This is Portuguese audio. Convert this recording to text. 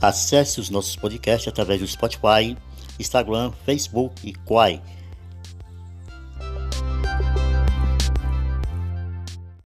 Acesse os nossos podcasts através do Spotify, Instagram, Facebook e Quai.